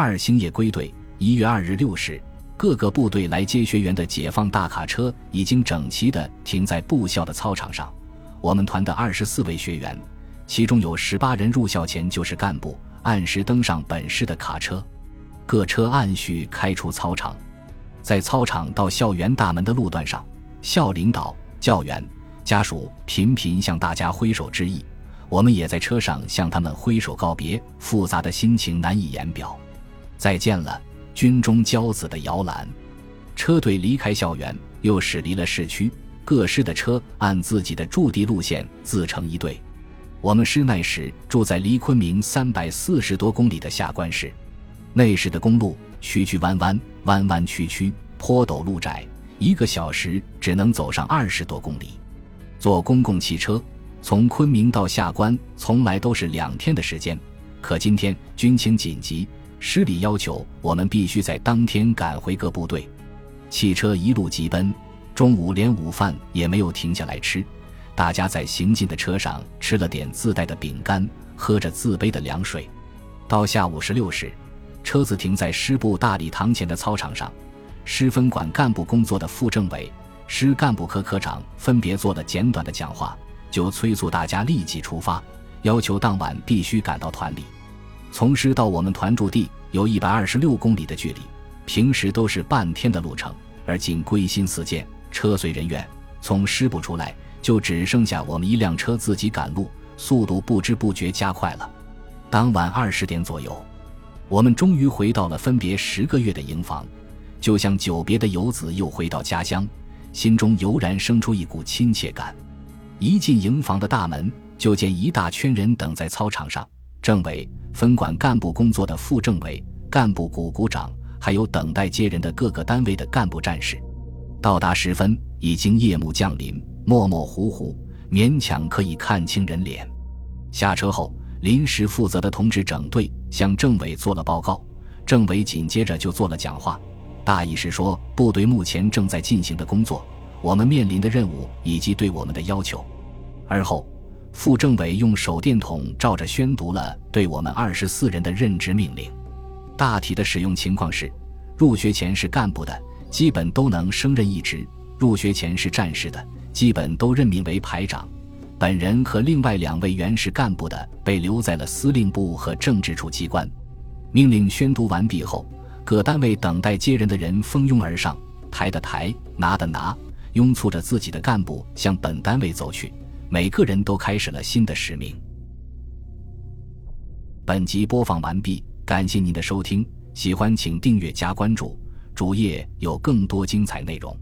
二星夜归队，一月二日六时，各个部队来接学员的解放大卡车已经整齐地停在部校的操场上。我们团的二十四位学员，其中有十八人入校前就是干部，按时登上本市的卡车。各车按序开出操场，在操场到校园大门的路段上，校领导、教员、家属频频向大家挥手致意。我们也在车上向他们挥手告别，复杂的心情难以言表。再见了，军中骄子的摇篮。车队离开校园，又驶离了市区。各师的车按自己的驻地路线自成一队。我们师那时住在离昆明三百四十多公里的下关市。那时的公路曲曲弯弯，弯弯曲曲，坡陡路窄，一个小时只能走上二十多公里。坐公共汽车从昆明到下关，从来都是两天的时间。可今天军情紧急。师里要求我们必须在当天赶回各部队，汽车一路疾奔，中午连午饭也没有停下来吃。大家在行进的车上吃了点自带的饼干，喝着自备的凉水。到下午十六时，车子停在师部大礼堂前的操场上，师分管干部工作的副政委、师干部科科长分别做了简短的讲话，就催促大家立即出发，要求当晚必须赶到团里。从师到我们团驻地有一百二十六公里的距离，平时都是半天的路程，而今归心似箭，车随人愿。从师部出来，就只剩下我们一辆车自己赶路，速度不知不觉加快了。当晚二十点左右，我们终于回到了分别十个月的营房，就像久别的游子又回到家乡，心中油然生出一股亲切感。一进营房的大门，就见一大圈人等在操场上，政委。分管干部工作的副政委、干部股股长，还有等待接人的各个单位的干部战士，到达时分已经夜幕降临，模模糊糊，勉强可以看清人脸。下车后，临时负责的同志整队向政委做了报告，政委紧接着就做了讲话，大意是说部队目前正在进行的工作，我们面临的任务以及对我们的要求。而后。副政委用手电筒照着宣读了对我们二十四人的任职命令。大体的使用情况是：入学前是干部的，基本都能升任一职；入学前是战士的，基本都任命为排长。本人和另外两位原是干部的，被留在了司令部和政治处机关。命令宣读完毕后，各单位等待接人的人蜂拥而上，抬的抬，拿的拿，拥簇着自己的干部向本单位走去。每个人都开始了新的使命。本集播放完毕，感谢您的收听，喜欢请订阅加关注，主页有更多精彩内容。